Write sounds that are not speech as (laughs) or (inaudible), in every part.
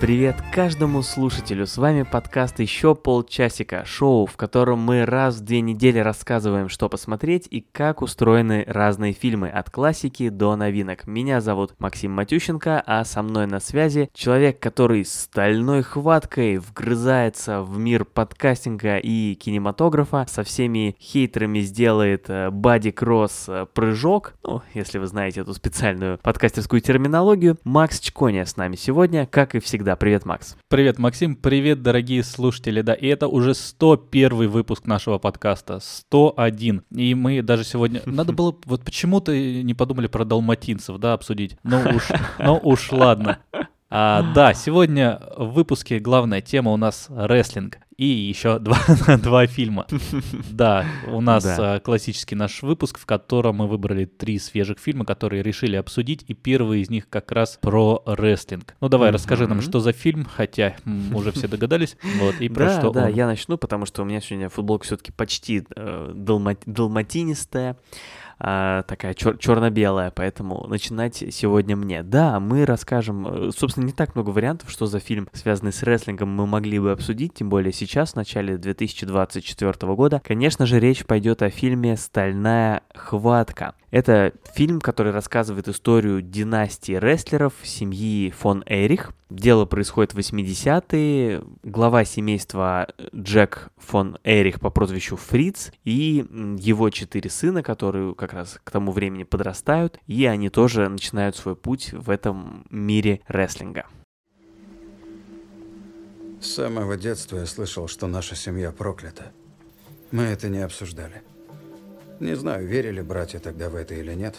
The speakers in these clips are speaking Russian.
Привет каждому слушателю, с вами подкаст «Еще полчасика», шоу, в котором мы раз в две недели рассказываем, что посмотреть и как устроены разные фильмы, от классики до новинок. Меня зовут Максим Матющенко, а со мной на связи человек, который стальной хваткой вгрызается в мир подкастинга и кинематографа, со всеми хейтерами сделает э, бади-кросс э, прыжок, ну, если вы знаете эту специальную подкастерскую терминологию. Макс Чконя с нами сегодня, как и всегда Привет, Макс. Привет, Максим. Привет, дорогие слушатели. Да, и это уже 101 выпуск нашего подкаста. 101. И мы даже сегодня... (laughs) Надо было... Вот почему-то не подумали про далматинцев, да, обсудить. Ну уж, ну уж ладно. (laughs) А, да, сегодня в выпуске главная тема у нас рестлинг и еще (laughs) два, два фильма. (laughs) Да, у нас да. классический наш выпуск, в котором мы выбрали три свежих фильма, которые решили обсудить, и первый из них как раз про рестлинг. Ну давай, расскажи нам, что за фильм, хотя мы уже все догадались, (laughs) вот, и про да, что Да, он. я начну, потому что у меня сегодня футболка все-таки почти э, далмат, далматинистая а, такая чер- черно-белая, поэтому начинать сегодня мне. Да, мы расскажем, э, собственно, не так много вариантов, что за фильм, связанный с рестлингом, мы могли бы обсудить, тем более сейчас, в начале 2024 года. Конечно же, речь пойдет о фильме «Стальная хватка». Это фильм, который рассказывает историю династии рестлеров семьи фон Эрих. Дело происходит в 80-е. Глава семейства Джек фон Эрих по прозвищу Фриц и его четыре сына, которые как раз к тому времени подрастают, и они тоже начинают свой путь в этом мире рестлинга. С самого детства я слышал, что наша семья проклята. Мы это не обсуждали. Не знаю, верили братья тогда в это или нет,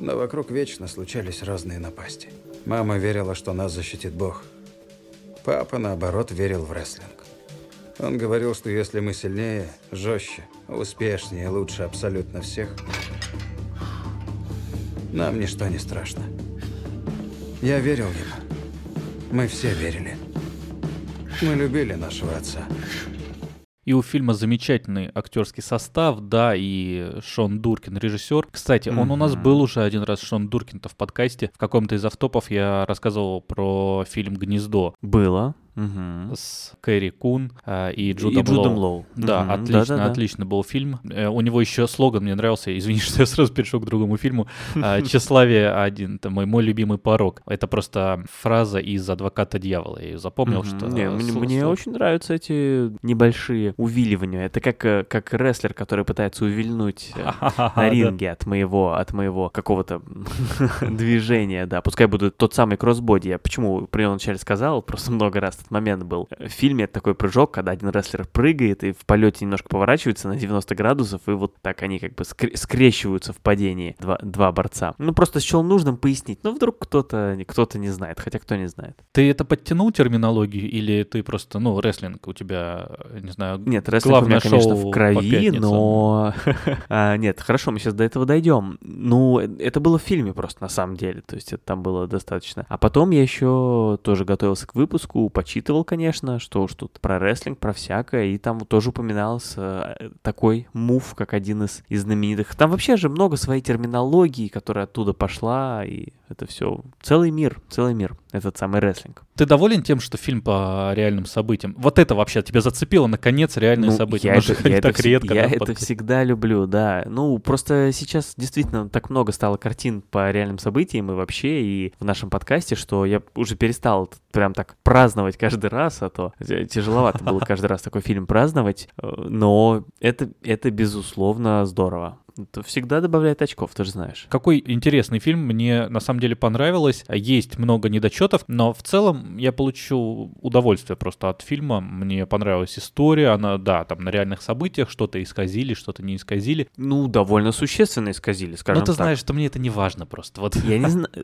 но вокруг вечно случались разные напасти. Мама верила, что нас защитит Бог. Папа, наоборот, верил в рестлинг. Он говорил, что если мы сильнее, жестче, успешнее, лучше абсолютно всех, нам ничто не страшно. Я верил ему. Мы все верили. Мы любили нашего отца. И у фильма замечательный актерский состав, да, и Шон Дуркин, режиссер. Кстати, он mm-hmm. у нас был уже один раз, Шон Дуркин-то в подкасте. В каком-то из автопов я рассказывал про фильм «Гнездо». Было. Угу. С Кэрри Кун э, и Джудом, и Джудом Лоу. Лоу. Да, угу. отлично, да, да, отличный был фильм. Э, у него еще слоган мне нравился, извини, (laughs) что я сразу перешел к другому фильму. Э, (laughs) «Тщеславие один, это мой, мой любимый порог». Это просто фраза из «Адвоката дьявола». Я ее запомнил, угу. что... Не, мне, мне очень нравятся эти небольшие увиливания. Это как, э, как рестлер, который пытается увильнуть э, (laughs) на ринге от моего, от моего какого-то движения, да. Пускай будет тот самый кроссбоди. Я почему при начале сказал, просто много раз этот момент был. В фильме такой прыжок, когда один рестлер прыгает и в полете немножко поворачивается на 90 градусов, и вот так они как бы скр- скрещиваются в падении, два, два борца. Ну, просто счел нужным пояснить. Ну, вдруг кто-то кто не знает, хотя кто не знает. Ты это подтянул терминологию, или ты просто, ну, рестлинг у тебя, не знаю, Нет, рестлинг у меня, конечно, в крови, но... (laughs) а, нет, хорошо, мы сейчас до этого дойдем. Ну, это было в фильме просто, на самом деле, то есть это там было достаточно. А потом я еще тоже готовился к выпуску, почитывал, конечно, что уж тут про рестлинг, про всякое, и там тоже упоминался э, такой мув, как один из, из знаменитых. Там вообще же много своей терминологии, которая оттуда пошла, и это все целый мир, целый мир, этот самый рестлинг. Ты доволен тем, что фильм по реальным событиям? Вот это вообще тебя зацепило, наконец, реальные ну, события. Я, это, (laughs) я, так это, редко, я да, это под... всегда люблю, да. Ну, просто сейчас действительно так много стало картин по реальным событиям и вообще, и в нашем подкасте, что я уже перестал прям так праздновать каждый раз, а то тяжеловато было каждый раз такой фильм праздновать, э, но это, это безусловно здорово. Это всегда добавляет очков, ты же знаешь. Какой интересный фильм, мне на самом деле понравилось. Есть много недочетов, но в целом я получу удовольствие просто от фильма. Мне понравилась история, она, да, там на реальных событиях что-то исказили, что-то не исказили. Ну, довольно существенно исказили, скажем Но ты так. знаешь, что мне это не важно просто. Вот. Я не знаю. (laughs)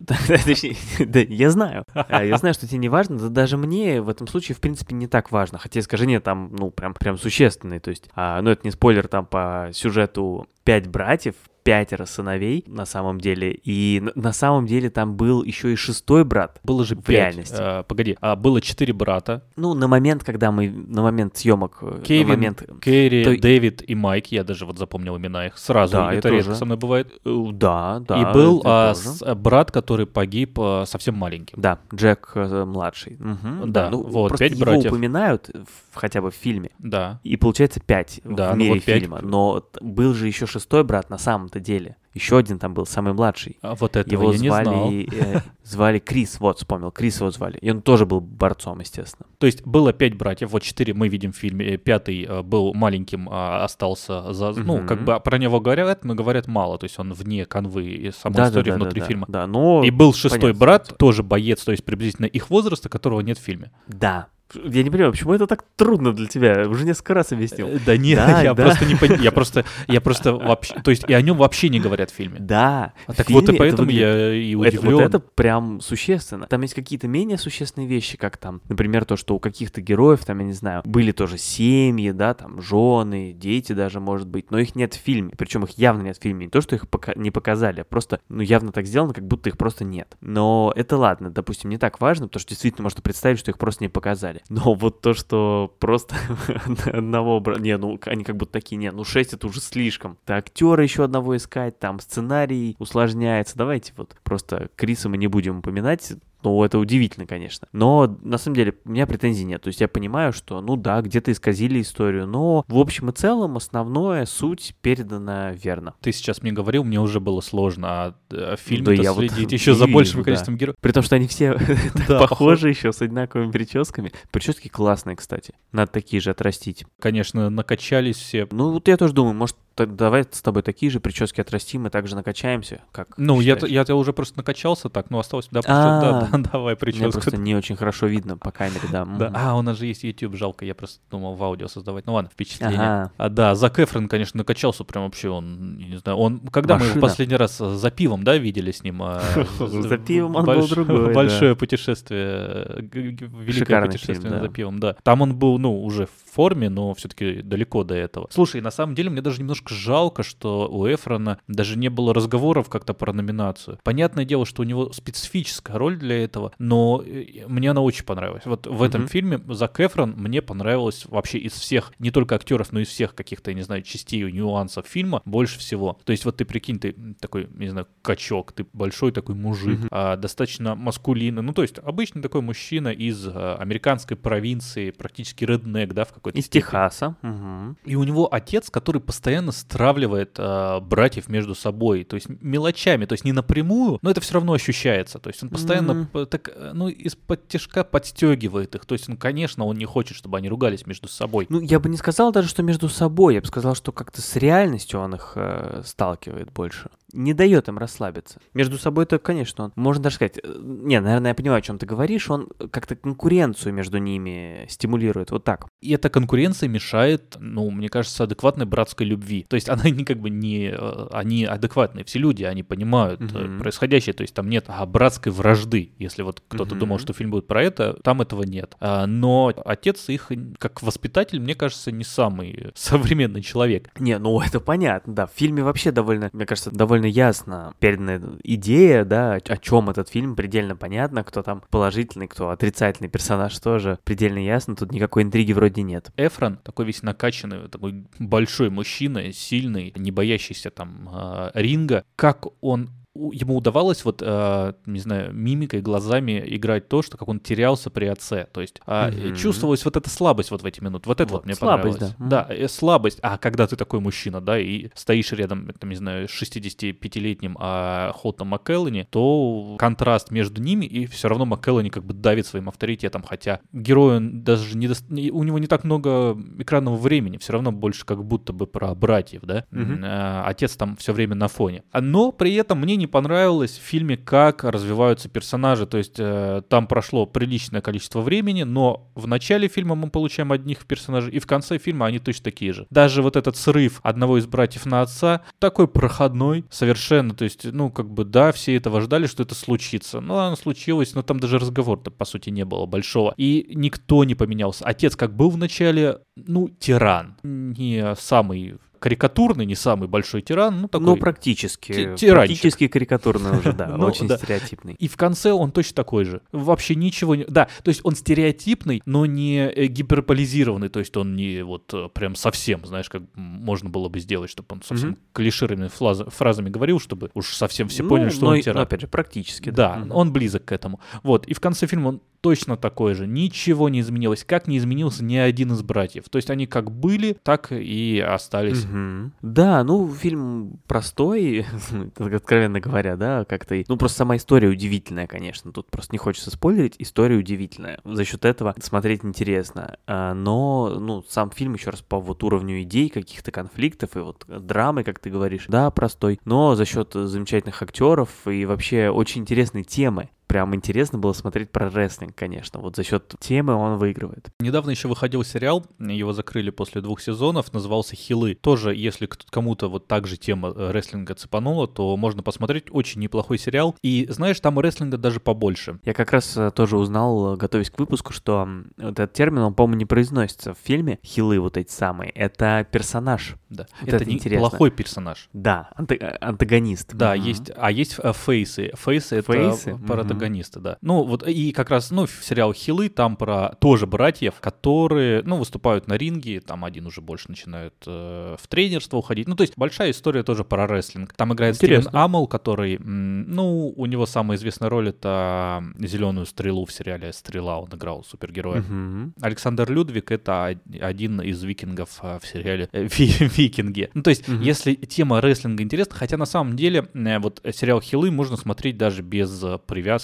(laughs) Да, я знаю. А, я знаю, что тебе не важно, да даже мне в этом случае, в принципе, не так важно. Хотя искажения там, ну, прям, прям существенные. То есть, а, ну, это не спойлер там по сюжету пять братьев, пятеро сыновей на самом деле, и на, самом деле там был еще и шестой брат. Было же В пять. реальности. А, погоди, а было четыре брата. Ну, на момент, когда мы, на момент съемок, э, Кевин, на момент... Кэрри, То- Дэвид и Майк. Я даже вот запомнил имена их сразу. Да, это редко со мной бывает. Э, Да, да. и был а, с- а, брат, который погиб а, совсем маленьким. Да, Джек э, младший. Мгм, Да, ну, вот, просто пять его братьев. упоминают в- хотя бы в фильме. Да. И получается пять Да, в ну мире вот пять. фильма. Но был же еще шестой брат на самом-то деле. Еще один там был, самый младший. А вот этого Его я не знал. звали, э, звали Крис, вот вспомнил, Крис его звали. И он тоже был борцом, естественно. То есть было пять братьев, вот четыре мы видим в фильме, э, пятый э, был маленьким, а остался за... Ну, как бы про него говорят, но говорят мало, то есть он вне канвы и самой истории внутри да, фильма. Да, но... И был шестой понятно, брат, тоже боец, то есть приблизительно их возраста, которого нет в фильме. Да. Я не понимаю, почему это так трудно для тебя? Уже несколько раз объяснил. Э, Да нет, Да, я да. просто не понимаю, я просто, я просто вообще, то есть и о нем вообще не говорят в фильме. Да. А так вот и это поэтому выглядит- я и Это, удивлен. вот это прям существенно. Там есть какие-то менее существенные вещи, как там, например, то, что у каких-то героев, там, я не знаю, были тоже семьи, да, там, жены, дети даже, может быть, но их нет в фильме. Причем их явно нет в фильме. Не то, что их пока- не показали, а просто, ну, явно так сделано, как будто их просто нет. Но это ладно, допустим, не так важно, потому что действительно можно представить, что их просто не показали. Но вот то, что просто (laughs) одного бра- Не, ну, они как будто такие, не, ну, шесть это уже слишком. Так, актера еще одного искать, там, сценарий усложняется. Давайте вот просто Криса мы не будем упоминать, ну, это удивительно, конечно. Но, на самом деле, у меня претензий нет. То есть я понимаю, что, ну да, где-то исказили историю, но в общем и целом основное, суть передана верно. Ты сейчас мне говорил, мне уже было сложно, а э, в фильме Да я вот следить (laughs) еще за большим вижу, количеством героев. При том, что они все (laughs) Да, похожи еще с одинаковыми прическами. Прически классные, кстати. Надо такие же отрастить. Конечно, накачались все. Ну, вот я тоже думаю, может, так давай с тобой такие же прически отрастим и также накачаемся, как Ну, я, я, я уже просто накачался так, ну, осталось, да, А, просто, да, да, (laughs) давай Мне прическу. просто не очень хорошо видно по камере, да. А, у нас же есть YouTube, жалко, я просто думал в аудио создавать. Ну ладно, впечатление. Ага. А, да, Зак Эфрон, конечно, накачался прям вообще, он, не знаю, он, когда мы Машина. последний раз э, за пивом, да, видели с ним? а, (laughs) За пивом он был другой. (laughs) Большое путешествие, э, великое путешествие за пивом, да. Там он был, ну, уже в форме, но все-таки далеко до этого. Слушай, на самом деле мне даже немножко жалко, что у Эфрона даже не было разговоров как-то про номинацию. Понятное дело, что у него специфическая роль для этого, но э, мне она очень понравилась. Вот в этом фильме Зак Эфрон мне понравилось вообще из всех, не только актеров, но из всех каких-то, я не знаю, частей нюансов фильма больше всего. То есть вот ты прикинь, ты такой, не знаю, качок, ты большой такой мужик, а, достаточно маскулинный, ну то есть обычный такой мужчина из а, американской провинции, практически реднек, да, в какой-то Из степени. Техаса. мгм. И у него отец, который постоянно стравливает а, братьев между собой, то есть мелочами, то есть не напрямую, но это все равно ощущается. То есть он постоянно п- так, э, ну, из-под тяжка подстегивает их. То есть, ну, конечно, он не хочет, чтобы они ругались между собой. Ну, я бы не сказал даже, что между собой. Я бы сказал, что как-то с реальностью он их э, сталкивает больше. Не дает им расслабиться. Между собой то, конечно, он... Можно даже сказать... э, Не, наверное, я понимаю, о чем ты говоришь. Он как-то конкуренцию между ними стимулирует. Вот так. И эта конкуренция мешает, ну, мне кажется, адекватной братской любви. То есть (laughs) она не как бы не... э, Они адекватные, все люди, они понимают Мгм. происходящее. То есть там нет а, братской вражды. Если вот кто-то Мгм. думал, что фильм будет про это, там этого нет. А, Но отец их, как воспитатель, мне кажется, не самый (laughs) современный человек. Не, ну это понятно, да. В фильме вообще довольно, мне кажется, довольно ясно передана идея, да, о чем этот фильм, предельно понятно, кто там положительный, кто отрицательный персонаж тоже предельно ясно, тут никакой интриги вроде нет. Эфрон такой весь накачанный, такой большой мужчина, сильный, не боящийся там а, ринга. Как он ему удавалось вот, а, не знаю, мимикой, глазами играть то, что как он терялся при отце. То есть а, Мгм. чувствовалась вот эта слабость вот в эти минуты. Вот это вот, Вот, мне слабость, понравилось. да. Да, э, слабость. А когда ты такой мужчина, да, и стоишь рядом, там, не знаю, с 65-летним а, Холтом Маккеллани, то контраст между ними, и все равно Маккеллани как бы давит своим авторитетом, хотя герой он даже не, дос- не- у него не так много экранного времени, все равно больше как будто бы про братьев, да. М, а, отец там все время на фоне. А, Но при этом мне не понравилось в фильме, как развиваются персонажи, то есть э, там прошло приличное количество времени, но в начале фильма мы получаем одних персонажей, и в конце фильма они точно такие же. Даже вот этот срыв одного из братьев на отца такой проходной совершенно, то есть, ну, как бы, да, все этого ждали, что это случится. Ну, оно случилось, но там даже разговора-то, по сути, не было большого. И никто не поменялся. Отец как был в начале, ну, тиран. Не самый карикатурный, не самый большой тиран, ну такой... Ну, практически. ти- тиранчик. Практически карикатурный уже, да. (laughs) Ну, Очень стереотипный. И в конце он точно такой же. Вообще ничего не... Да, то есть он стереотипный, но не э, гиперполизированный, то есть он не вот э, прям совсем, знаешь, как можно было бы сделать, чтобы он совсем клишированными фразами говорил, чтобы уж совсем все Ну, поняли, что он тиран. опять же, практически. Да, он близок к этому. Вот, и в конце фильма он точно такой же. Ничего не изменилось. Как не изменился ни один из братьев. То есть они как были, так и остались. Мгм. Да, ну, фильм простой, (laughs) откровенно говоря, да, как-то... Ну, просто сама история удивительная, конечно. Тут просто не хочется спойлерить. История удивительная. За счет этого смотреть интересно. А, Но, ну, сам фильм, еще раз, по вот уровню идей, каких-то конфликтов и вот драмы, как ты говоришь, да, простой. Но за счет замечательных актеров и вообще очень интересной темы. Прям интересно было смотреть про рестлинг, конечно. Вот за счет темы он выигрывает. Недавно еще выходил сериал, его закрыли после двух сезонов, назывался «Хилы». Тоже, если кому-то вот так же тема э, рестлинга цепанула, то можно посмотреть. Очень неплохой сериал. И знаешь, там рестлинга даже побольше. Я как раз э, тоже узнал, э, готовясь к выпуску, что вот этот термин, он, по-моему, не произносится в фильме. Хилы вот эти самые. Это персонаж. Да. Вот это это не интересно. плохой персонаж. Да, анта- антагонист. Да, Мгм. есть, а есть э, фейсы. Фейсы это Фейсы? Протагонисты, да. Ну вот и как раз, ну сериал Хилы там про тоже братьев, которые, ну выступают на ринге, там один уже больше начинает э, в тренерство уходить. Ну то есть большая история тоже про рестлинг. Там играет Стивен Интересно. Амел, который, м, ну у него самая известная роль это зеленую стрелу в сериале Стрела, он играл супергероя. Мгм. Александр Людвиг это од- один из викингов а, в сериале э, Ви- (laughs) Викинги. Ну, то есть, Мгм. если тема рестлинга интересна, хотя на самом деле э, вот э, сериал Хилы можно смотреть даже без э,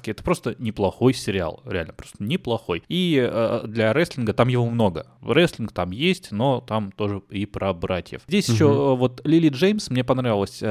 привязки. Это просто неплохой сериал, реально просто неплохой. И э, для рестлинга там его много. Рестлинг там есть, но там тоже и про братьев. Здесь еще Мгм. э, вот Лили Джеймс, мне понравилась, э,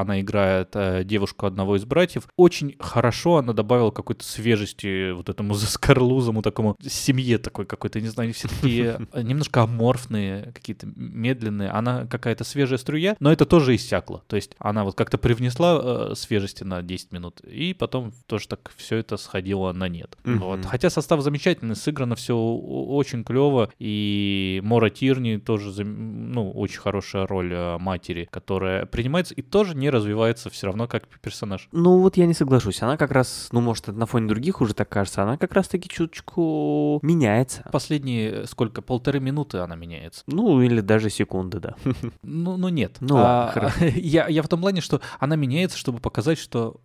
она играет э, девушку одного из братьев. Очень хорошо она добавила какой-то свежести вот этому (laughs) заскорлузому такому семье такой какой-то, не знаю, все такие э, (laughs) немножко аморфные, какие-то медленные. Она какая-то свежая струя, но это тоже иссякло. То есть она вот как-то привнесла э, свежести на 10 минут, и потом тоже так все это сходило на нет. Мгм. Вот. Хотя состав замечательный, сыграно все очень клево, и Мора Тирни тоже, ну, очень хорошая роль э, матери, которая принимается и тоже не развивается все равно как персонаж. Ну вот я не соглашусь. Она как раз, ну может на фоне других уже так кажется, она как раз таки чуточку меняется. Последние э, сколько, полторы минуты она меняется. Ну или даже секунды, да. (laughs) Ну, ну нет. Ну ладно, хорошо. (laughs) я, я в том плане, что она меняется, чтобы показать, что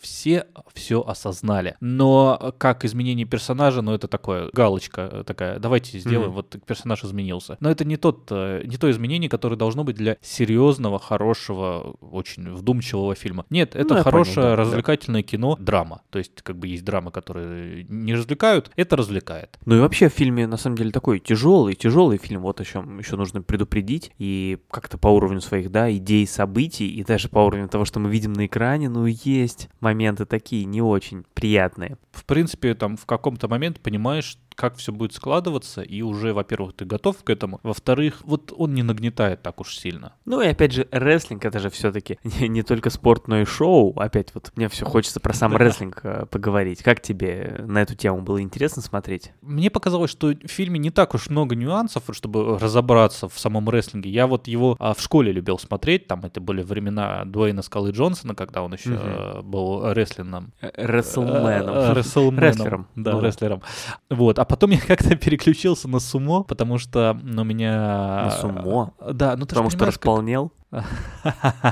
все все осознали. Но как изменение персонажа, ну это такое, галочка э, такая, давайте сделаем, Мгм. вот персонаж изменился. Но это не, тот, э, не то изменение, которое должно быть для серьезного, хорошего, очень вдумчивого фильма. Нет, это Ну, я понял, хорошее да, да. развлекательное кино, драма. То есть как бы есть драмы, которые не развлекают, это развлекает. Ну и вообще в фильме на самом деле такой тяжелый, тяжелый фильм, вот о чем еще нужно предупредить. И как-то по уровню своих, да, идей, событий, и даже по уровню того, что мы видим на экране, ну есть моменты такие не очень приятные. в принципе, там в каком-то момент понимаешь, как все будет складываться, и уже, во-первых, ты готов к этому, во-вторых, вот он не нагнетает так уж сильно. Ну и опять же, рестлинг это же все-таки (laughs) не, не только спорт, но и шоу. Опять вот мне все хочется про сам (laughs) Да. рестлинг э, поговорить. Как тебе на эту тему было интересно смотреть? Мне показалось, что в фильме не так уж много нюансов, чтобы разобраться в самом рестлинге. Я вот его а, в школе любил смотреть, там это были времена Дуэйна Скалы Джонсона, когда он еще Мгм. э, был рестлингом. Рестлменом. Э, Рестлменом. Рестлером. Да, Ну да. рестлером. Вот, а потом я (laughs) как-то переключился на сумо, потому что ну, у меня... На сумо? Да, ну ты Потому что располнел. А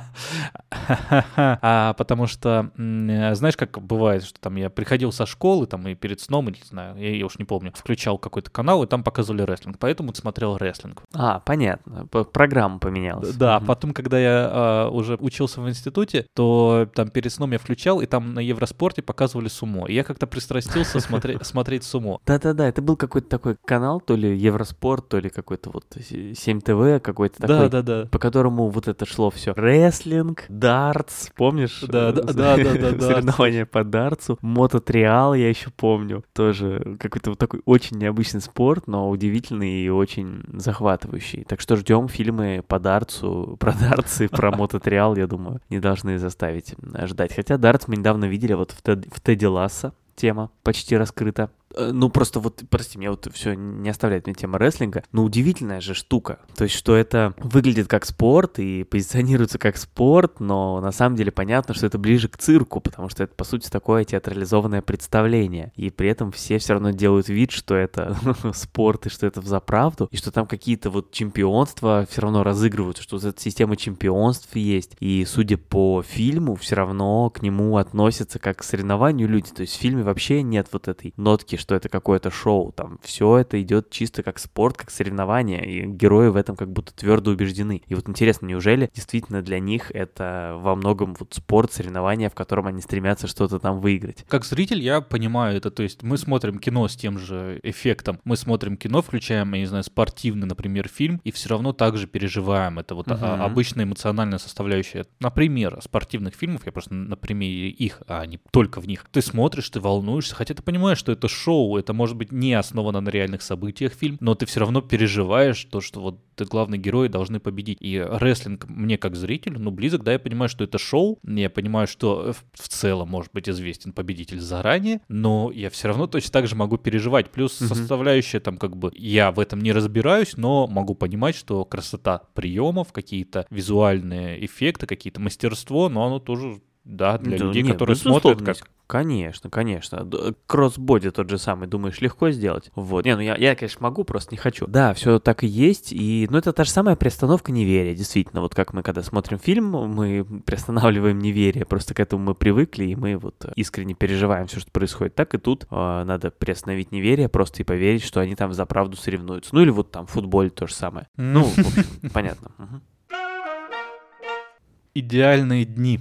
потому что, э, знаешь, как бывает, что там я приходил со школы, там и перед сном, или не знаю, я, я уж не помню, включал какой-то канал, и там показывали рестлинг, поэтому смотрел рестлинг. А, понятно. Программа поменялась. Да, потом, когда я а, уже учился в институте, то там перед сном я включал, и там на Евроспорте показывали сумо. И я как-то пристрастился (laughs) смотреть, сумо. Да-да-да, это был какой-то такой канал, то ли Евроспорт, то ли какой-то вот 7 ТВ, какой-то такой, по которому вот это шло все. Рестлинг, дартс, помнишь? Да, да, Э, да, да, да. Соревнования по дартсу. Мототриал я еще помню. Тоже какой-то вот такой очень необычный спорт, но удивительный и очень захватывающий. Так что ждем фильмы по дартсу, (laughs) про дартсы, про мототриал, я думаю, не должны заставить э, ждать. Хотя дартс мы недавно видели вот в Тедди Ласса. Тема почти раскрыта. Э, Ну, просто вот, прости, меня вот все не оставляет мне тема рестлинга, но удивительная же штука. То есть, что это выглядит как спорт и позиционируется как спорт, но на самом деле понятно, что это ближе к цирку, потому что это, по сути, такое театрализованное представление. И при этом все все равно делают вид, что это (laughs) спорт и что это в заправду, и что там какие-то вот чемпионства все равно разыгрываются, что вот эта система чемпионств есть. И, судя по фильму, все равно к нему относятся как к соревнованию люди. То есть в фильме вообще нет вот этой нотки, что это какое-то шоу. Там все это идет чисто как спорт, как соревнование, и герои в этом как будто твердо убеждены. И вот интересно, неужели действительно для них это во многом вот спорт, соревнование, в котором они стремятся что-то там выиграть? Как зритель я понимаю это, то есть мы смотрим кино с тем же эффектом, мы смотрим кино, включаем, я не знаю, спортивный, например, фильм, и все равно также переживаем. Это вот а, обычная эмоциональная составляющая. Например, спортивных фильмов, я просто на примере их, а не только в них. Ты смотришь, ты волнуешься, хотя ты понимаешь, что это шоу, это может быть не основано на реальных событиях фильм, но ты все равно переживаешь то, что вот ты главные герои должны победить. И рестлинг мне как зрителю, ну, близок, да, я понимаю, что это шоу, я понимаю, что в, в целом может быть известен победитель заранее, но я все равно точно так же могу переживать. Плюс Мгм. составляющая там как бы, я в этом не разбираюсь, но могу понимать, что красота приемов, какие-то визуальные эффекты, какие-то мастерство, но оно тоже, да, для Да людей, нет, которые смотрят, как Конечно, конечно. Кроссбоди тот же самый, думаешь, легко сделать? Вот. Не, ну я, я, конечно, могу, просто не хочу. Да, все так и есть. И, ну, это та же самая приостановка неверия, действительно. Вот как мы, когда смотрим фильм, мы приостанавливаем неверие. Просто к этому мы привыкли, и мы вот искренне переживаем все, что происходит. Так и тут э, надо приостановить неверие, просто и поверить, что они там за правду соревнуются. Ну, или вот там в футболе то же самое. Ну, общем, понятно. «Идеальные дни».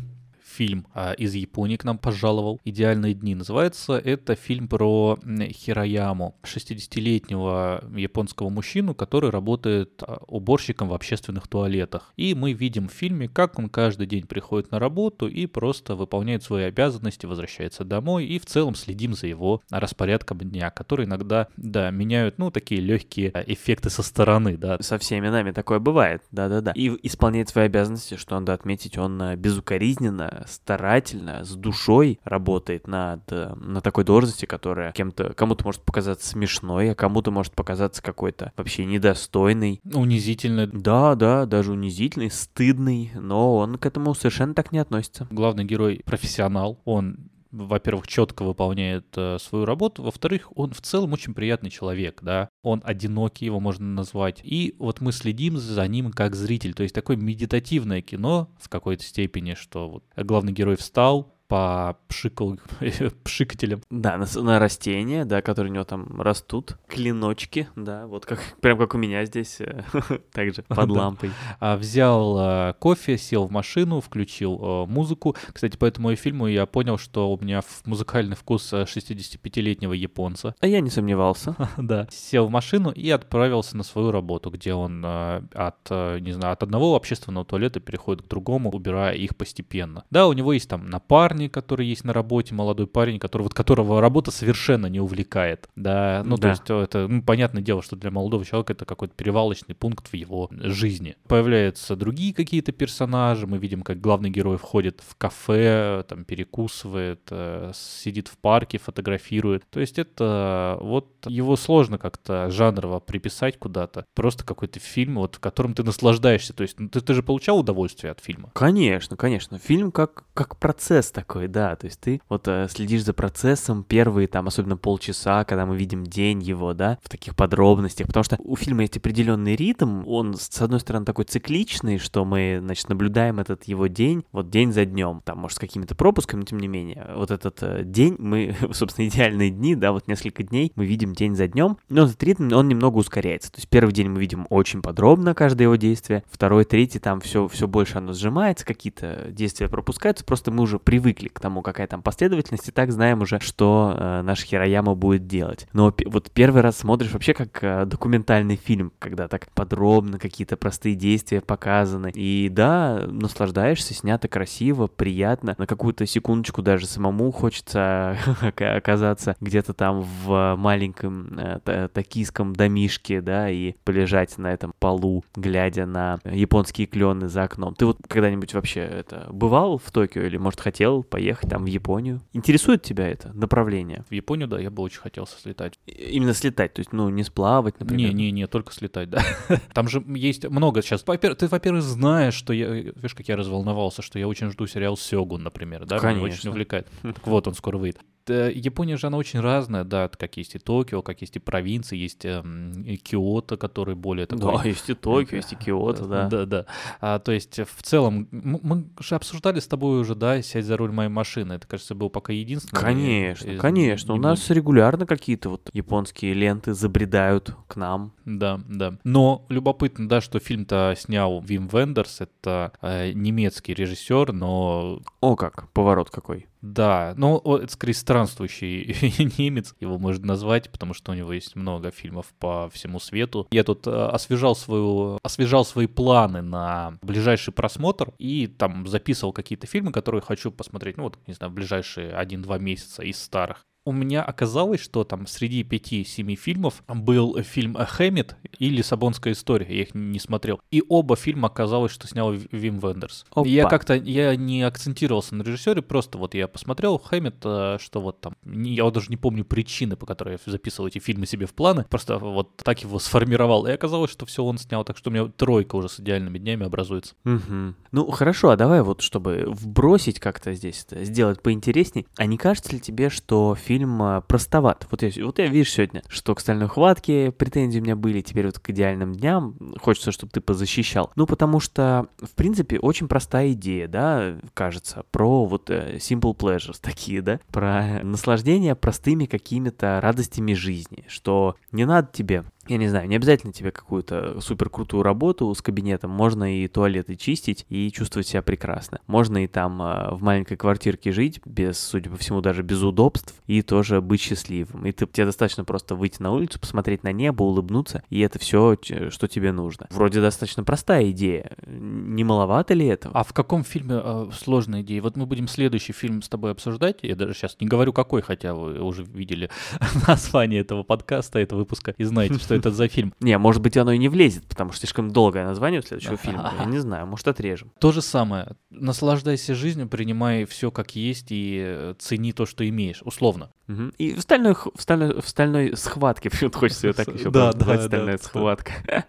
Фильм а, из Японии к нам пожаловал. «Идеальные дни» называется. Это фильм про Хирояму, 60-летнего японского мужчину, который работает а, уборщиком в общественных туалетах. И мы видим в фильме, как он каждый день приходит на работу и просто выполняет свои обязанности, возвращается домой. И в целом следим за его распорядком дня, который иногда, да, меняют, ну, такие легкие а, эффекты со стороны, да. Со всеми нами такое бывает, да-да-да. И исполняет свои обязанности, что надо отметить, он безукоризненно, старательно, с душой работает над, э, на такой должности, которая кем-то, кому-то может показаться смешной, а кому-то может показаться какой-то вообще недостойный. Унизительно Да, да, даже унизительный, стыдный, но он к этому совершенно так не относится. главный герой профессионал, он во-первых, четко выполняет э, свою работу, во-вторых, он в целом очень приятный человек, да, он одинокий, его можно назвать, и вот мы следим за ним как зритель, то есть такое медитативное кино в какой-то степени, что вот главный герой встал, попшикал (laughs) пшикателем, Да, на, на растения, да, которые у него там растут, клиночки, да, вот как, прям как у меня здесь, э, (laughs) также (laughs) под лампой. а, взял э, кофе, сел в машину, включил э, музыку. Кстати, по этому фильму я понял, что у меня музыкальный вкус э, 65-летнего японца. А я не сомневался. Да. Сел в машину и отправился на свою работу, где он от, не знаю, от одного общественного туалета переходит к другому, убирая их постепенно. Да, у него есть там напарник, который есть на работе, молодой парень, который, вот которого работа совершенно не увлекает. Да, ну то Да. есть э, это, ну, понятное дело, что для молодого человека это какой-то перевалочный пункт в его жизни. Появляются другие какие-то персонажи, мы видим, как главный герой входит в кафе, там перекусывает, э, сидит в парке, фотографирует. То есть это вот его сложно как-то жанрово приписать куда-то. Просто какой-то фильм, вот в котором ты наслаждаешься. То есть ну, ты, ты же получал удовольствие от фильма. Конечно, конечно. Фильм как, как процесс такой, да. То есть ты вот э, следишь за процессом первые, там, особенно полчаса, когда мы видим день его, да, в таких подробностях. Потому что у фильма есть определенный ритм. Он, с одной стороны, такой цикличный, что мы, значит, наблюдаем этот его день, вот день за днем. Там, может, с какими-то пропусками, но тем не менее. Вот этот э, день, мы, (laughs) собственно, идеальные дни, да, вот несколько дней мы видим день за днем. Но этот ритм, он немного ускоряется. То есть первый день мы видим очень подробно каждое его действие. Второй, третий, там все, все больше оно сжимается, какие-то действия пропускаются. Просто мы уже привыкли к тому, какая там последовательность, и так знаем уже, что э, наш Хирояма будет делать. Но вот первый раз смотришь вообще как э, документальный фильм, когда так подробно какие-то простые действия показаны. И да, наслаждаешься, снято красиво, приятно. На какую-то секундочку даже самому хочется (laughs) ока- оказаться где-то там в маленьком э, токийском домишке, да, и полежать на этом полу, глядя на японские клены за окном. Ты вот когда-нибудь вообще это бывал в Токио или, может, хотел поехать там в Японию. Интересует тебя это направление? В Японию, да, я бы очень хотел слетать. Именно слетать, то есть, ну, не сплавать, например. Не-не-не, только слетать, да. (laughs) Там же есть много сейчас. Ты, во-первых, знаешь, что я, видишь, как я разволновался, что я очень жду сериал Сёгун, например, да? Конечно. Меня очень увлекает. Так вот, он скоро выйдет. Япония же, она очень разная, да, как есть и Токио, как есть и провинции, есть эм, и Киото, который более такой... Да, есть и Токио, есть и Киото, да. Да, да. А, то есть в целом, мы же обсуждали с тобой уже, да, сядь за руль моей машины. Это, кажется, был пока единственный. Конечно, из... конечно. У нас регулярно какие-то вот японские ленты забредают к нам. Да, да. Но любопытно, да, что фильм-то снял Вим Вендерс, это э, немецкий режиссер, но... О как, поворот какой. Да, ну, это скорее странствующий (laughs) немец, его можно назвать, потому что у него есть много фильмов по всему свету. Я тут э, освежал, свою, освежал свои планы на ближайший просмотр и там записывал какие-то фильмы, которые хочу посмотреть, ну вот, не знаю, в ближайшие 1-2 месяца из старых у меня оказалось, что там среди пяти-семи фильмов был фильм «Хэммит» и «Лиссабонская история». Я их не смотрел. И оба фильма оказалось, что снял Вим Вендерс. Опа. Я как-то я не акцентировался на режиссере, просто вот я посмотрел «Хэммит», э, что вот там... Я вот даже не помню причины, по которой я записывал эти фильмы себе в планы. Просто вот так его сформировал. И оказалось, что все он снял. Так что у меня тройка уже с идеальными днями образуется. Угу. Ну, хорошо, а давай вот, чтобы вбросить как-то здесь, сделать поинтересней. А не кажется ли тебе, что фильм фильм а, простоват. Вот я, вот я вижу сегодня, что к стальной хватке претензии у меня были, теперь вот к идеальным дням хочется, чтобы ты позащищал. Ну, потому что, в принципе, очень простая идея, да, кажется, про вот э, simple pleasures такие, да, про наслаждение простыми какими-то радостями жизни, что не надо тебе я не знаю, не обязательно тебе какую-то супер крутую работу с кабинетом, можно и туалеты чистить и чувствовать себя прекрасно. Можно и там э, в маленькой квартирке жить, без, судя по всему, даже без удобств, и тоже быть счастливым. И ты, тебе достаточно просто выйти на улицу, посмотреть на небо, улыбнуться, и это все, что тебе нужно. Вроде достаточно простая идея. Не маловато ли этого? А в каком фильме э, сложная идея? Вот мы будем следующий фильм с тобой обсуждать. Я даже сейчас не говорю какой, хотя вы уже видели (laughs) название этого подкаста, этого выпуска, и знаете, что (laughs) это за фильм. Не, может быть, оно и не влезет, потому что слишком долгое название у следующего (laughs) фильма. Я не знаю, может, отрежем. То же самое. Наслаждайся жизнью, принимай все как есть и э, цени то, что имеешь, условно. Угу. И в стальной, в стальной, в стальной схватке, (laughs) почему-то хочется ее так еще да, назвать, да, стальная да, схватка.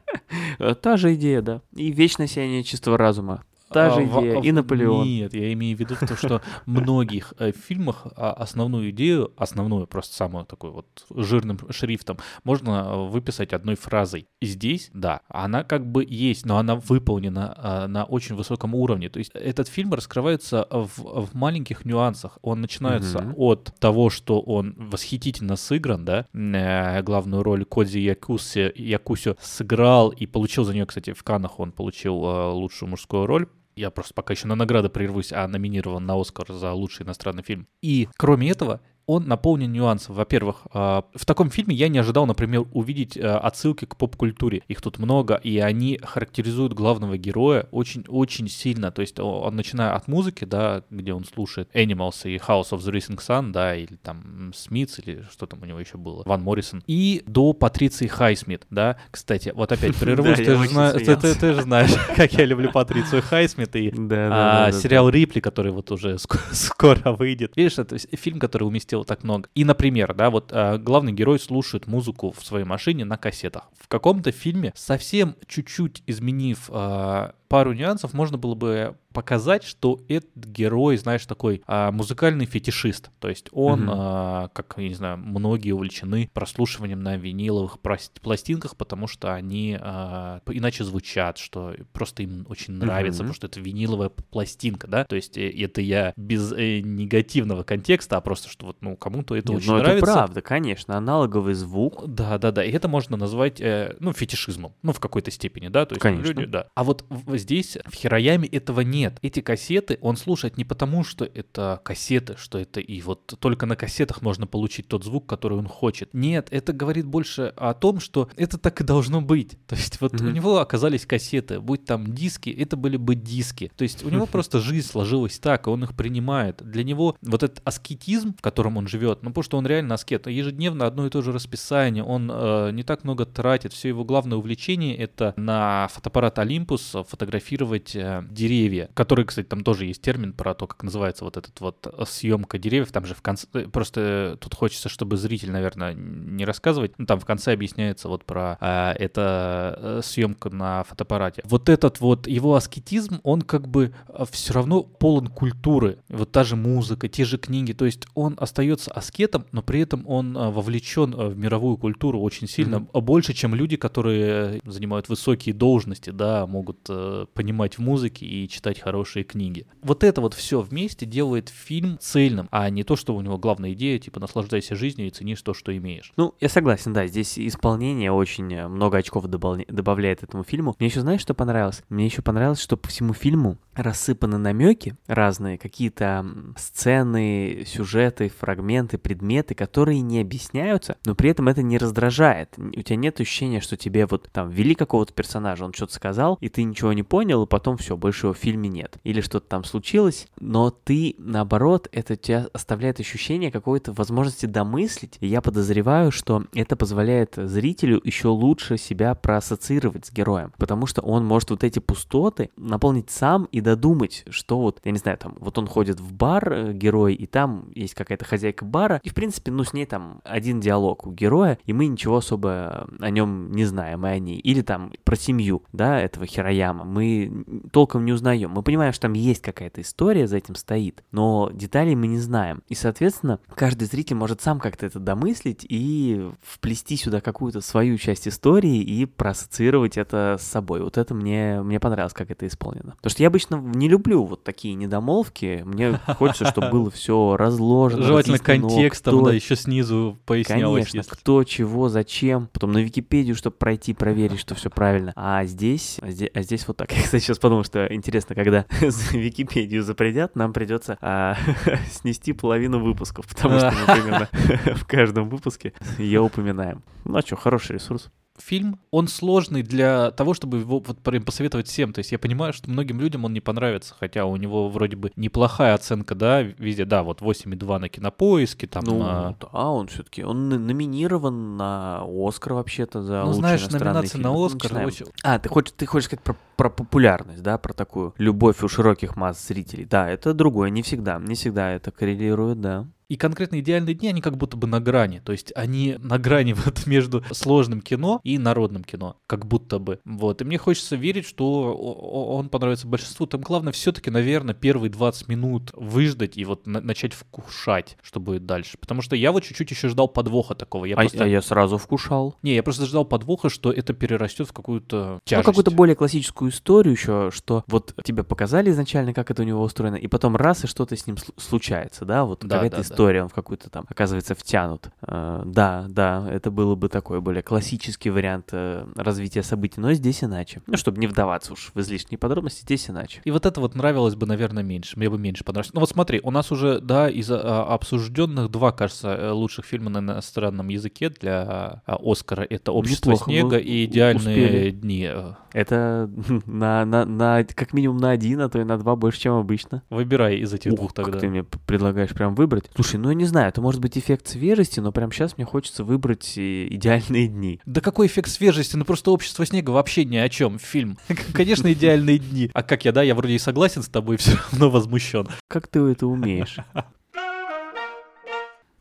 (laughs) Та же идея, да. И вечное сияние чистого разума. Та же а, идея, и Наполеон. Нет, я имею в виду то, что в (laughs) многих э, фильмах а, основную идею, основную, просто самую такой вот жирным шрифтом, можно э, выписать одной фразой. И здесь, да, она как бы есть, но она выполнена а, на очень высоком уровне. То есть этот фильм раскрывается в, в маленьких нюансах. Он начинается от того, что он восхитительно сыгран, да, э, главную роль Кодзи Якуси, Якусю сыграл и получил за нее, кстати, в Канах он получил лучшую мужскую роль я просто пока еще на награды прервусь, а номинирован на Оскар за лучший иностранный фильм. И кроме этого, он наполнен нюансов. Во-первых, а, в таком фильме я не ожидал, например, увидеть а, отсылки к поп-культуре. Их тут много, и они характеризуют главного героя очень-очень сильно. То есть он, начиная от музыки, да, где он слушает Animals и House of the Rising Sun, да, или там Smiths, или что там у него еще было, Ван Моррисон, и до Патриции Хайсмит, да. Кстати, вот опять (laughs) прервусь, ты же знаешь, (laughs) как я люблю Патрицию Хайсмит и а, сериал Рипли, который вот уже (laughs) скоро выйдет. Видишь, это фильм, который уместил вот так много. И, например, да, вот э, главный герой слушает музыку в своей машине на кассетах. В каком-то фильме, совсем чуть-чуть изменив э, пару нюансов, можно было бы показать, что этот герой, знаешь, такой а, музыкальный фетишист. То есть он, mm-hmm. а, как, я не знаю, многие увлечены прослушиванием на виниловых пластинках, потому что они а, иначе звучат, что просто им очень нравится, mm-hmm. потому что это виниловая пластинка, да. То есть э, это я без э, негативного контекста, а просто, что вот, ну, кому-то это Нет, очень ну, нравится. это правда, конечно, аналоговый звук. Да, да, да, и это можно назвать, э, ну, фетишизмом, ну, в какой-то степени, да. То есть конечно. люди, да. А вот здесь в Хирояме этого нет эти кассеты он слушает не потому, что это кассеты, что это и вот только на кассетах можно получить тот звук, который он хочет. Нет, это говорит больше о том, что это так и должно быть. То есть вот mm-hmm. у него оказались кассеты, будь там диски, это были бы диски. То есть у него (laughs) просто жизнь сложилась так, и он их принимает. Для него вот этот аскетизм, в котором он живет, ну потому что он реально аскет, ежедневно одно и то же расписание, он э, не так много тратит, все его главное увлечение это на фотоаппарат Olympus фотографировать э, деревья, которые, кстати, там тоже есть термин про то, как называется вот этот вот съемка деревьев. Там же в конце, э, просто тут хочется, чтобы зритель, наверное, не рассказывать. Ну, там в конце объясняется вот про э, это э, съемка на фотоаппарате. Вот этот вот его аскетизм, он как бы э, все равно полон культуры. Вот та же музыка, те же книги. То есть он остается аскетом, но при этом он вовлечен в мировую культуру очень сильно, mm-hmm. больше, чем люди, которые занимают высокие должности, да, могут понимать в музыке и читать хорошие книги. Вот это вот все вместе делает фильм цельным, а не то, что у него главная идея, типа наслаждайся жизнью и ценишь то, что имеешь. Ну, я согласен, да, здесь исполнение очень э, много очков добавляет этому фильму. Мне еще знаешь, что понравилось? Мне еще понравилось, что по всему фильму рассыпаны намеки разные, какие-то сцены, сюжеты, фрагменты, предметы, которые не объясняются, но при этом это не раздражает. У тебя нет ощущения, что тебе вот там ввели какого-то персонажа, он что-то сказал, и ты ничего не понял, и потом все, больше его в фильме нет. Или что-то там случилось, но ты, наоборот, это тебя оставляет ощущение какой-то возможности домыслить, и я подозреваю, что это позволяет зрителю еще лучше себя проассоциировать с героем, потому что он может вот эти пустоты наполнить сам и додумать, что вот, я не знаю, там, вот он ходит в бар, э, герой, и там есть какая-то хозяйка бара, и, в принципе, ну, с ней там один диалог у героя, и мы ничего особо о нем не знаем, и о ней. Или там про семью, да, этого Хирояма, мы толком не узнаем. Мы понимаем, что там есть какая-то история за этим стоит, но деталей мы не знаем. И, соответственно, каждый зритель может сам как-то это домыслить и вплести сюда какую-то свою часть истории и проассоциировать это с собой. Вот это мне, мне понравилось, как это исполнено. Потому что я обычно не люблю вот такие недомолвки. Мне (laughs) хочется, чтобы было все разложено. Желательно контекстом, кто... да, еще снизу пояснялось. Конечно, если... кто, чего, зачем. Потом на Википедию, чтобы пройти, проверить, что все правильно. А здесь, а здесь, а здесь вот так. (laughs) Я, кстати, сейчас подумал, что интересно, когда (laughs) Википедию запретят, нам придется а, (laughs) снести половину выпусков, потому что мы примерно в каждом выпуске ее упоминаем. Ну а что, хороший ресурс фильм, он сложный для того, чтобы его вот прям посоветовать всем. То есть я понимаю, что многим людям он не понравится, хотя у него вроде бы неплохая оценка, да, везде, да, вот 8,2 на кинопоиске, там ну, на... да, он все-таки, он номинирован на Оскар вообще-то за Ну, знаешь, номинация на Оскар... Ну, очень... А, ты хочешь, ты хочешь сказать про, про популярность, да, про такую любовь у широких масс зрителей. Да, это другое, не всегда, не всегда это коррелирует, да. И конкретно идеальные дни, они как будто бы на грани. То есть они на грани (laughs) вот между сложным кино и народным кино. Как будто бы. Вот. И мне хочется верить, что он понравится большинству. Там главное все-таки, наверное, первые 20 минут выждать и вот на- начать вкушать, что будет дальше. Потому что я вот чуть-чуть еще ждал подвоха такого. Я а, просто... а я сразу вкушал. Не, я просто ждал подвоха, что это перерастет в какую-то тяжесть. Ну, какую-то более классическую историю еще, что вот тебе показали изначально, как это у него устроено, и потом раз, и что-то с ним случается, да, вот да, какая-то да, история, он в какую-то там оказывается втянут. Э, да, да, это было бы такой более классический вариант э, развития событий, но здесь иначе. Ну, чтобы не вдаваться уж в излишние подробности, здесь иначе. И вот это вот нравилось бы, наверное, меньше. Мне бы меньше понравилось. Ну вот смотри, у нас уже, да, из а, обсужденных два, кажется, э, лучших фильма на иностранном языке для а, Оскара. Это «Общество Неплохо, снега» и «Идеальные успели. дни». Это (laughs) на, на, на, как минимум на один, а то и на два больше, чем обычно. Выбирай из этих Ух, двух тогда. Ты мне предлагаешь прям выбрать? Слушай, ну я не знаю, это может быть эффект свежести, но прямо сейчас мне хочется выбрать э, идеальные дни. Да какой эффект свежести? Ну просто общество снега вообще ни о чем. Фильм. (laughs) Конечно, идеальные дни. А как я, да, я вроде и согласен с тобой, (laughs) все равно возмущен. Как ты это умеешь? (laughs)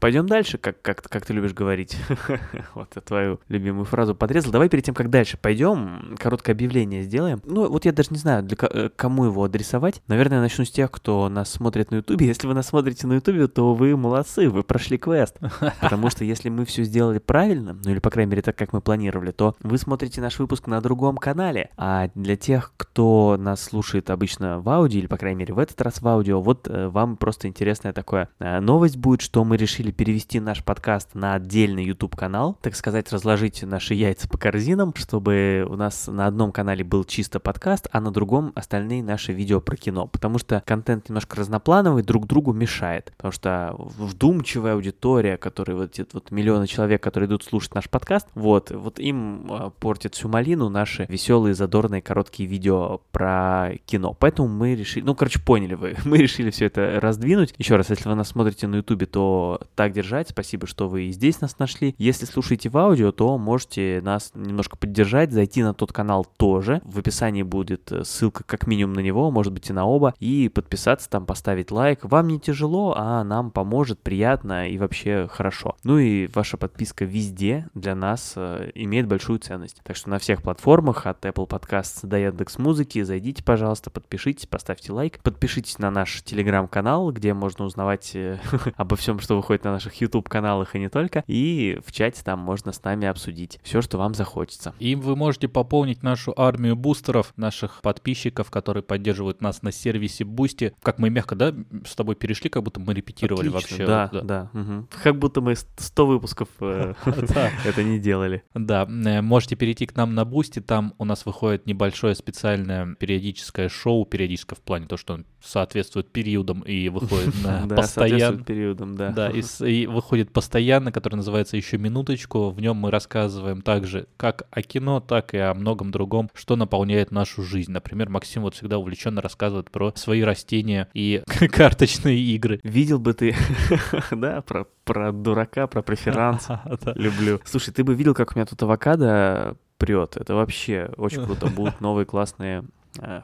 Пойдем дальше, как, как, как ты любишь говорить. (laughs) вот твою любимую фразу подрезал. Давай перед тем, как дальше пойдем, короткое объявление сделаем. Ну, вот я даже не знаю, для э, кому его адресовать. Наверное, начну с тех, кто нас смотрит на Ютубе. Если вы нас смотрите на Ютубе, то вы молодцы, вы прошли квест. (laughs) Потому что если мы все сделали правильно, ну или, по крайней мере, так, как мы планировали, то вы смотрите наш выпуск на другом канале. А для тех, кто нас слушает обычно в аудио, или, по крайней мере, в этот раз в аудио, вот э, вам просто интересная такая э, новость будет, что мы решили перевести наш подкаст на отдельный YouTube-канал, так сказать, разложить наши яйца по корзинам, чтобы у нас на одном канале был чисто подкаст, а на другом остальные наши видео про кино, потому что контент немножко разноплановый, друг другу мешает, потому что вдумчивая аудитория, которая вот эти вот миллионы человек, которые идут слушать наш подкаст, вот, вот им а, портит всю малину наши веселые, задорные, короткие видео про кино. Поэтому мы решили, ну, короче, поняли вы, (laughs) мы решили все это раздвинуть. Еще раз, если вы нас смотрите на YouTube, то так держать. Спасибо, что вы и здесь нас нашли. Если слушаете в аудио, то можете нас немножко поддержать, зайти на тот канал тоже. В описании будет э, ссылка как минимум на него, может быть и на оба, и подписаться там, поставить лайк. Вам не тяжело, а нам поможет, приятно и вообще хорошо. Ну и ваша подписка везде для нас э, имеет большую ценность. Так что на всех платформах от Apple Podcasts до Яндекс Музыки зайдите, пожалуйста, подпишитесь, поставьте лайк, подпишитесь на наш телеграм-канал, где можно узнавать э, (laughs) обо всем, что выходит на наших YouTube каналах и не только, и в чате там можно с нами обсудить все, что вам захочется. И вы можете пополнить нашу армию бустеров, наших подписчиков, которые поддерживают нас на сервисе Boosty. Как мы мягко, да, с тобой перешли, как будто мы репетировали Отлично, вообще. Да, да. да. мгм. Как будто мы 100 выпусков э, (laughs) (laughs) это не делали. Да, э, можете перейти к нам на Boosty, там у нас выходит небольшое специальное периодическое шоу, периодическое в плане то, что он соответствует периодам и выходит (laughs) на постоянно. периодам, да. Да, и, с- и выходит постоянно, который называется еще минуточку. В нем мы рассказываем также как о кино, так и о многом другом, что наполняет нашу жизнь. Например, Максим вот всегда увлеченно рассказывает про свои растения и (laughs) карточные игры. Видел бы ты, (laughs) да, про, про дурака, про преферанс. (laughs) Люблю. Слушай, ты бы видел, как у меня тут авокадо прет. Это вообще очень круто. Будут новые классные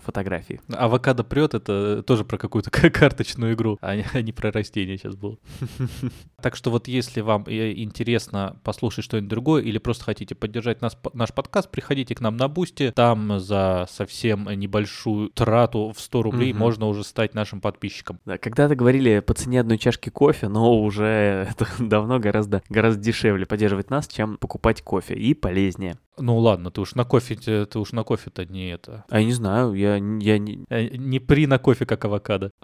фотографии. Авокадо прет, это тоже про какую-то (laughs) карточную игру, а не, а не про растения сейчас было. (laughs) Так что вот если вам э, интересно послушать что-нибудь другое или просто хотите поддержать нас, наш подкаст, приходите к нам на Boosty. Там за совсем небольшую трату в 100 рублей Мгм. можно уже стать нашим подписчиком. Да, когда-то говорили по цене одной чашки кофе, но уже (laughs) это давно гораздо, гораздо дешевле поддерживать нас, чем покупать кофе. И полезнее. Ну ладно, ты уж на кофе, ты уж на кофе-то не это. А я не знаю, я, я не... э, Не при на кофе, как авокадо. (laughs)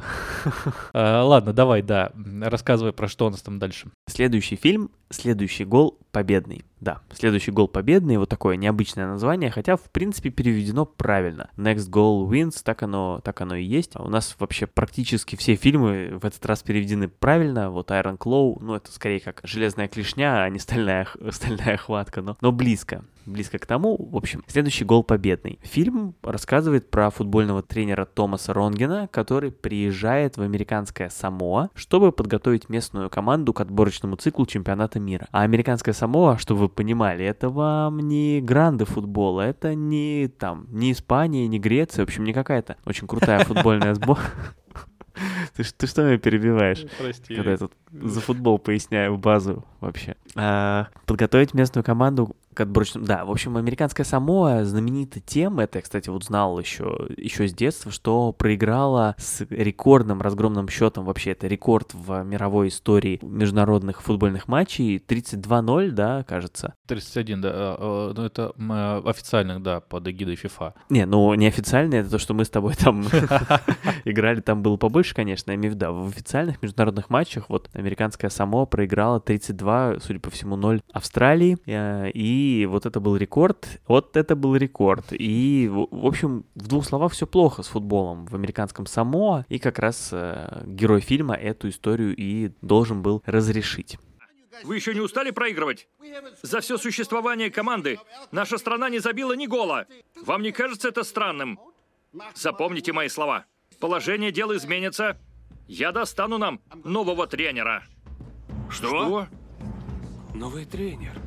А, Ладно, давай, да, рассказывай, про что у нас там дальше. Следующий фильм, следующий гол победный. Да, следующий гол победный, вот такое необычное название, хотя в принципе переведено правильно. Next goal wins, так оно, так оно и есть. А у нас вообще практически все фильмы в этот раз переведены правильно. Вот Iron Claw, ну это скорее как железная клешня, а не стальная, (laughs) стальная хватка, но, но близко. Близко к тому. В общем, следующий гол победный. Фильм рассказывает про футбольного тренера Томаса Ронгена, который приезжает в американское Самоа, чтобы подготовить местную команду к отборочному циклу чемпионата мира. А американское Самоа, чтобы вы понимали, это вам не гранды футбола, это не там, не Испания, не Греция, в общем, не какая-то очень крутая футбольная сборная. (laughs) Ты, что меня перебиваешь? Прости. когда я тут за футбол поясняю базу вообще. А, подготовить местную команду к отборочным... Да, в общем, американская Самоа знаменита тем, это я, кстати, вот знал еще, еще с детства, что проиграла с рекордным разгромным счетом, вообще это рекорд в мировой истории международных футбольных матчей, 32-0, да, кажется. 31, да. а, а, Ну, это а, официальных, да, под эгидой FIFA. Не, ну неофициально, это то, что мы с тобой там (laughs) играли, там было побольше, конечно, я имею в виду, в официальных международных матчах вот американская Самоа проиграла 32, судя по всему, 0 Австралии, э, и вот это был рекорд, вот это был рекорд, и, в общем, в двух словах все плохо с футболом в американском Самоа, и как раз э, герой фильма эту историю и должен был разрешить. Вы еще не устали проигрывать? За все существование команды наша страна не забила ни гола. Вам не кажется это странным? Запомните мои слова. Положение дел изменится. Я достану нам нового тренера. Что? Новый тренер.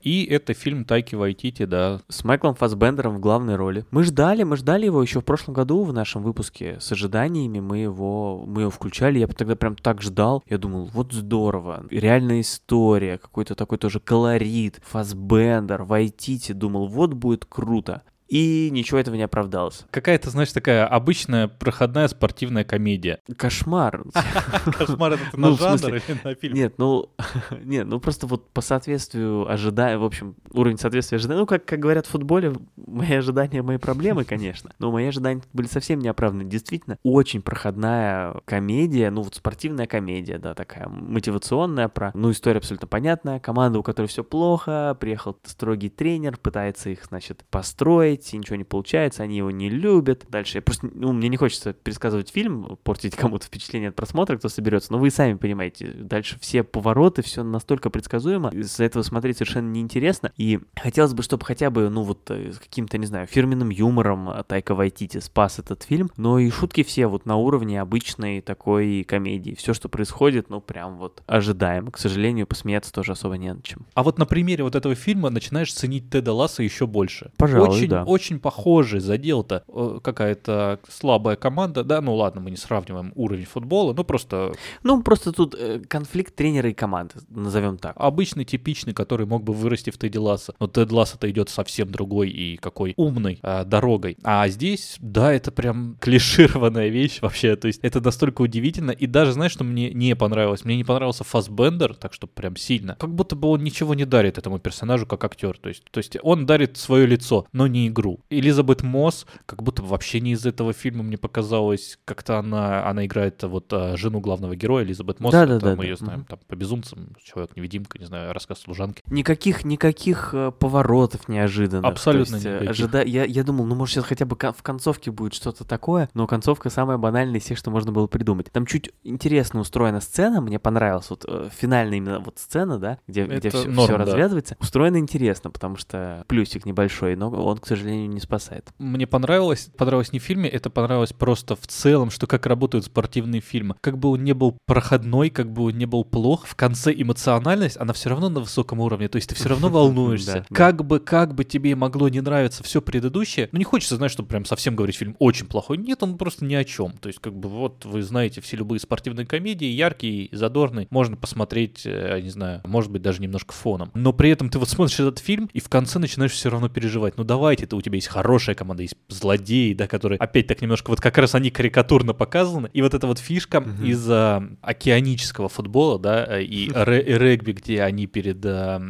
И это фильм Тайки Вайтити, да. С Майклом Фассбендером в главной роли. Мы ждали, мы ждали его еще в прошлом году в нашем выпуске с ожиданиями. Мы его, мы его включали. Я тогда прям так ждал. Я думал, вот здорово. Реальная история, какой-то такой тоже колорит. Фассбендер, Вайтити. Думал, вот будет круто. И ничего этого не оправдалось. Какая-то, знаешь, такая обычная проходная спортивная комедия. Кошмар. (laughs) Кошмар это Ну, на жанр или на фильм? Нет, ну, (laughs) нет, ну просто вот по соответствию ожидая, в общем, уровень соответствия ожидания, ну, как, как говорят в футболе, мои ожидания, мои проблемы, конечно, но мои ожидания были совсем не оправданы. Действительно, очень проходная комедия, ну, вот спортивная комедия, да, такая мотивационная, про, ну, история абсолютно понятная, команда, у которой все плохо, приехал строгий тренер, пытается их, значит, построить, и ничего не получается, они его не любят. Дальше, я просто, ну, мне не хочется пересказывать фильм, портить кому-то впечатление от просмотра, кто соберется, но вы сами понимаете, дальше все повороты, все настолько предсказуемо, из-за этого смотреть совершенно неинтересно, и хотелось бы, чтобы хотя бы, ну, вот, э, с каким-то, не знаю, фирменным юмором Тайка Вайтити спас этот фильм, но и шутки все вот на уровне обычной такой комедии. Все, что происходит, ну, прям вот ожидаемо. К сожалению, посмеяться тоже особо не над чем. А вот на примере вот этого фильма начинаешь ценить Теда Ласса еще больше. Пожалуй, очень, да. Очень похожий задел-то. Э, Какая-то слабая команда. Да, ну ладно, мы не сравниваем уровень футбола, ну просто Ну, просто тут э, конфликт тренера и команды, назовем так. обычный, типичный, который мог бы вырасти в Теди Ласса. Но Тед Ласса-то идет совсем другой и какой умной а, дорогой. А здесь, да, это прям клишированная вещь вообще. То есть это настолько удивительно. И даже, знаешь, что мне не понравилось? Мне не понравился Фасбендер, так что прям сильно. Как будто бы он ничего не дарит этому персонажу как актер. То есть, то есть он дарит свое лицо, но не игру. Элизабет Мосс, как будто бы вообще не из этого фильма мне показалось, как-то она, она играет вот а, жену главного героя, Элизабет Мосс. Да-да-да, Это мы да. ее знаем там по безумцам, человек-невидимка, не знаю, рассказ служанки. Никаких, никаких э, поворотов неожиданных. Абсолютно есть, э, никаких. ожида- Я, я думал, ну, может, сейчас хотя бы в концовке будет что-то такое, но концовка самая банальная из всех, что можно было придумать. Там чуть интересно устроена сцена, мне понравилась вот э, финальная именно вот сцена, да, где, где все, норм, да. развязывается. Устроена интересно, потому что плюсик небольшой, но он, к сожалению, не спасает. Мне понравилось, понравилось не в фильме, это понравилось просто в целом, что как работают спортивные фильмы. Как бы он не был проходной, как бы он не был плох, в конце эмоциональность, она все равно на высоком уровне, то есть ты все равно (laughs) волнуешься. Как бы, как бы тебе могло не нравиться все предыдущее, ну не хочется, знаешь, что прям совсем говорить фильм очень плохой. Нет, он просто ни о чем. То есть как бы вот вы знаете все любые спортивные комедии, яркие, задорные, можно посмотреть, э, не знаю, может быть даже немножко фоном. Но при этом ты вот смотришь этот фильм и в конце начинаешь все равно переживать. Ну давайте, у тебя есть хорошая команда, есть злодеи, да, которые опять так немножко вот как раз они карикатурно показаны. И вот эта вот фишка из а, океанического футбола, да, э, и (laughs) ре- и регби, где они перед а,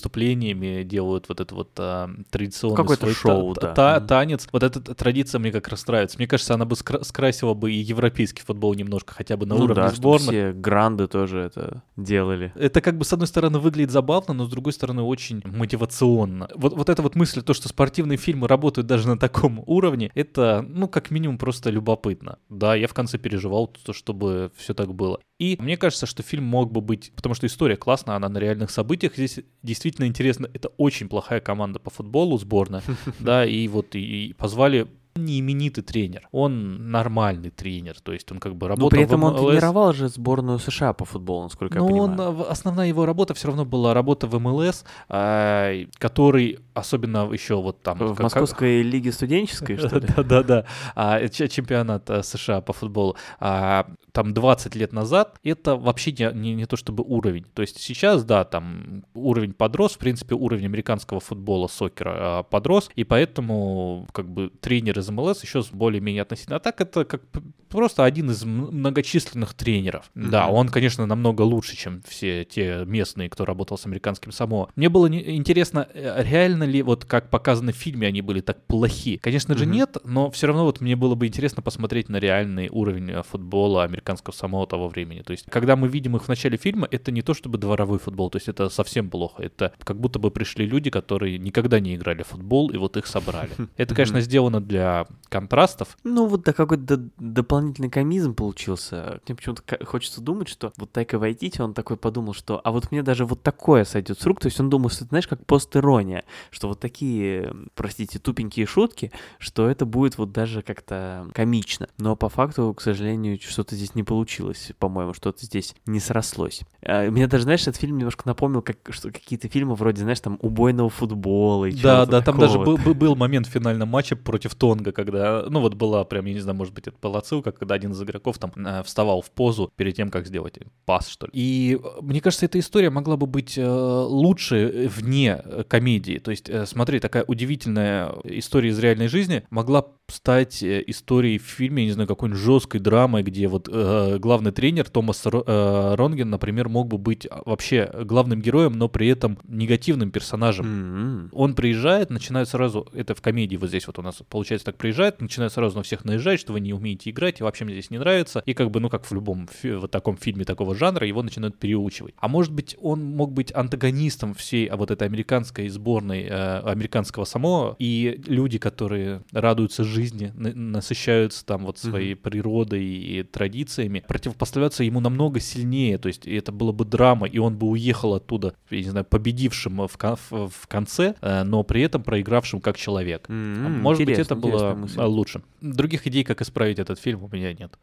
выступлениями делают вот это вот а, традиционный Какое-то свой шоу, та- да. та- танец. Вот эта традиция мне как раз нравится. Мне кажется, она бы скра- скрасила бы и европейский футбол немножко, хотя бы на ну уровне да, сборных. все гранды тоже это делали. Это как бы с одной стороны выглядит забавно, но с другой стороны очень мотивационно. Вот, вот эта вот мысль, то, что спортивные фильмы работают даже на таком уровне, это, ну, как минимум, просто любопытно. Да, я в конце переживал, то, чтобы все так было. И мне кажется, что фильм мог бы быть, потому что история классная, она на реальных событиях. Здесь действительно интересно, это очень плохая команда по футболу, сборная, (laughs) да, и вот и, позвали не именитый тренер, он нормальный тренер, то есть он как бы Но работал при этом в он MLS. тренировал же сборную США по футболу, насколько Ну, я он, понимаю. а, в- основная его работа все равно была работа в МЛС, а, который особенно еще вот там... В как- Московской лиге студенческой, что ли? (laughs) Да-да-да, а, чемпионат а, США по футболу. А, там 20 лет назад это вообще не, не, не то чтобы уровень. То есть сейчас, да, там уровень подрос, в принципе, уровень американского футбола, сокера а, подрос, и поэтому как бы тренер из МЛС еще более-менее относительно. А так это как просто один из многочисленных тренеров. Да, Мгм. он, конечно, намного лучше, чем все те местные, кто работал с американским Самоа. Мне было интересно, э, реально ли, вот как показано в фильме, они были так плохи? Конечно же Мгм. нет, но все равно вот мне было бы интересно посмотреть на реальный уровень э, футбола американского Самоа того времени. То есть, когда мы видим их в начале фильма, это не то чтобы дворовой футбол, то есть это совсем плохо. Это как будто бы пришли люди, которые никогда не играли в футбол, и вот их собрали. Это, конечно, сделано для контрастов, Ну, вот да, какой-то дополнительный комизм получился. Мне почему-то хочется думать, что вот Тайка Вайтити, он такой подумал, что а вот мне даже вот такое сойдет с рук. То есть он думал, что знаешь, как постерония, что вот такие, простите, тупенькие шутки, что это будет вот даже как-то комично. Но по факту, к сожалению, что-то здесь не получилось, по-моему, что-то здесь не срослось. А, Мне даже, знаешь, этот фильм немножко напомнил как, что какие-то фильмы вроде, знаешь, там, убойного футбола и Да, да, там даже был, был- момент в финальном матче против Тонга, когда, ну вот была прям, я не знаю, может быть, это была отсылка, когда один из игроков там э, вставал в позу перед тем, как сделать пас, что ли. И э, мне кажется, эта история могла бы быть э, лучше вне комедии. То есть, э, смотри, такая удивительная история из реальной жизни могла стать э, историей в фильме, я не знаю, какой-нибудь жесткой драмой, где вот э, главный тренер Томас э, Ронген, например, мог бы быть а, вообще главным героем, но при этом негативным персонажем. М-м. Он приезжает, начинает сразу, это в комедии вот здесь вот у нас получается так приезжает, начинает сразу на всех наезжать, что вы не умеете играть, и вообще мне здесь не нравится. И как бы, ну как в любом фи- вот таком фильме такого жанра, его начинают переучивать. А может быть, он мог быть антагонистом всей вот этой американской сборной э, американского самого, и люди, которые радуются жизни, на- насыщаются там вот своей природой и традициями, противопоставляться ему намного сильнее, то есть это было бы драма, и он бы уехал оттуда, я не знаю, победившим в, кон- в- конце, э, но при этом проигравшим как человек. А Может быть, это было мысль. лучше. Других идей, как исправить этот фильм, у меня нет.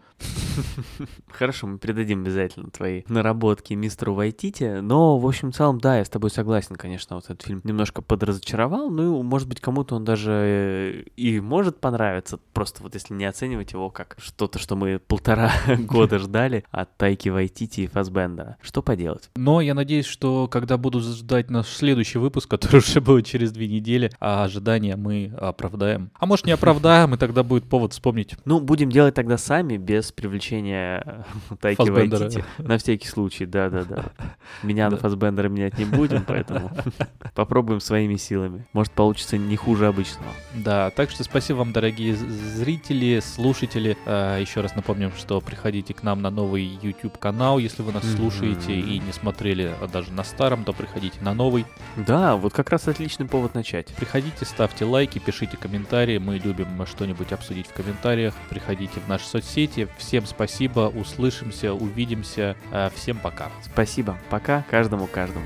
Хорошо, мы передадим обязательно твои наработки мистеру Вайтити, но, в общем, в целом, да, я с тобой согласен, конечно, вот этот фильм немножко подразочаровал, ну, может быть, кому-то он даже э, и может понравиться, просто вот если не оценивать его как что-то, что мы полтора (laughs) года (laughs) ждали от Тайки Вайтити и Фасбендера. Что поделать? Но я надеюсь, что когда буду ждать наш следующий выпуск, (laughs) который уже будет через две недели, а ожидания мы оправдаем. А может не оправдаем, и тогда будет повод вспомнить. Ну, будем делать тогда сами, без привлечения э, Тайки Фассбендера. Вайтити. На всякий случай, да-да-да. Меня на. Фасбендера менять не будем, поэтому попробуем своими силами. Может, получится не хуже обычного. Да, так что спасибо вам, дорогие з- зрители, слушатели. А, Еще раз напомним, что приходите к нам на новый YouTube канал, если вы нас Мгм. слушаете и не смотрели а, даже на старом, то приходите на новый. Да, вот как раз отличный повод начать. Приходите, ставьте лайки, пишите комментарии. Мы любим что-нибудь обсудить в комментариях. Приходите в наши соцсети. Всем спасибо, услышимся, увидимся. А, Всем пока. Спасибо. Пока каждому-каждому.